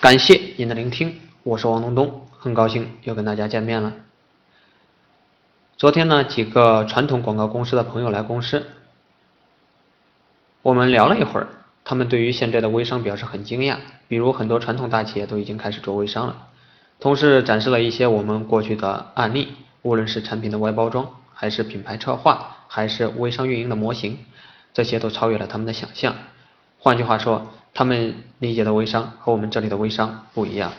感谢您的聆听，我是王东东，很高兴又跟大家见面了。昨天呢，几个传统广告公司的朋友来公司，我们聊了一会儿，他们对于现在的微商表示很惊讶，比如很多传统大企业都已经开始做微商了。同时展示了一些我们过去的案例，无论是产品的外包装，还是品牌策划，还是微商运营的模型，这些都超越了他们的想象。换句话说，他们理解的微商和我们这里的微商不一样。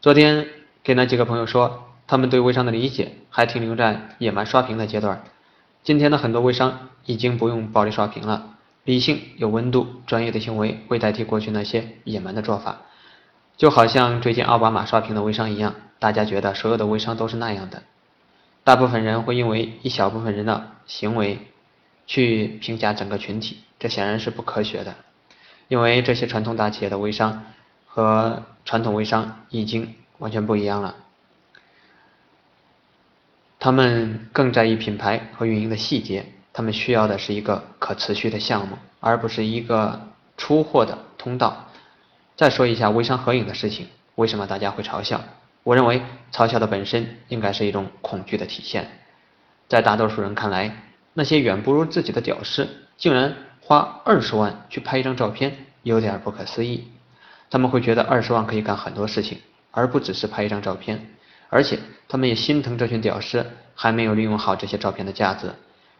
昨天给那几个朋友说，他们对微商的理解还停留在野蛮刷屏的阶段。今天的很多微商已经不用暴力刷屏了，理性、有温度、专业的行为会代替过去那些野蛮的做法。就好像最近奥巴马刷屏的微商一样，大家觉得所有的微商都是那样的。大部分人会因为一小部分人的行为去评价整个群体。这显然是不科学的，因为这些传统大企业的微商和传统微商已经完全不一样了。他们更在意品牌和运营的细节，他们需要的是一个可持续的项目，而不是一个出货的通道。再说一下微商合影的事情，为什么大家会嘲笑？我认为嘲笑的本身应该是一种恐惧的体现。在大多数人看来，那些远不如自己的屌丝竟然。花二十万去拍一张照片，有点不可思议。他们会觉得二十万可以干很多事情，而不只是拍一张照片。而且他们也心疼这群屌丝还没有利用好这些照片的价值。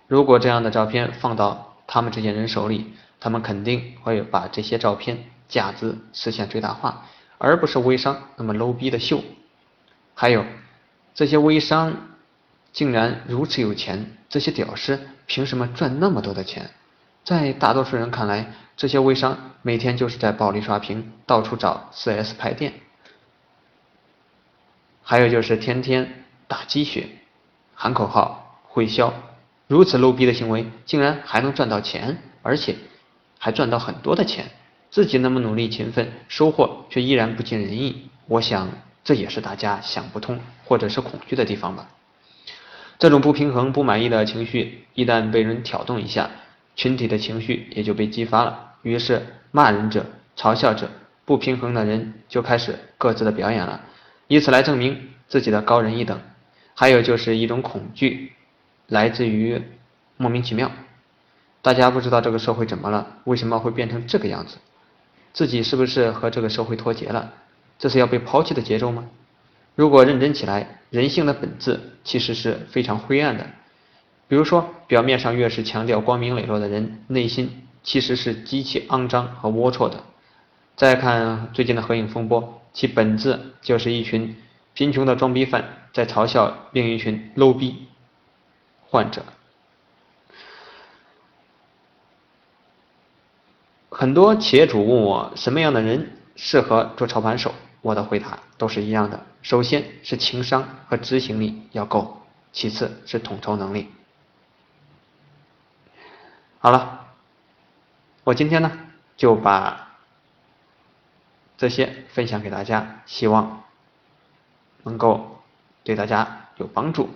如果这样的照片放到他们这些人手里，他们肯定会把这些照片价值实现最大化，而不是微商那么 low 逼的秀。还有这些微商竟然如此有钱，这些屌丝凭什么赚那么多的钱？在大多数人看来，这些微商每天就是在暴力刷屏，到处找 4S 拍店，还有就是天天打鸡血、喊口号、会销，如此 low 逼的行为，竟然还能赚到钱，而且还赚到很多的钱。自己那么努力勤奋，收获却依然不尽人意。我想，这也是大家想不通或者是恐惧的地方吧。这种不平衡、不满意的情绪，一旦被人挑动一下，群体的情绪也就被激发了，于是骂人者、嘲笑者、不平衡的人就开始各自的表演了，以此来证明自己的高人一等。还有就是一种恐惧，来自于莫名其妙，大家不知道这个社会怎么了，为什么会变成这个样子？自己是不是和这个社会脱节了？这是要被抛弃的节奏吗？如果认真起来，人性的本质其实是非常灰暗的。比如说，表面上越是强调光明磊落的人，内心其实是极其肮脏和龌龊的。再看最近的合影风波，其本质就是一群贫穷的装逼犯在嘲笑另一群 low 逼患者。很多企业主问我什么样的人适合做操盘手，我的回答都是一样的：首先是情商和执行力要够，其次是统筹能力。好了，我今天呢就把这些分享给大家，希望能够对大家有帮助。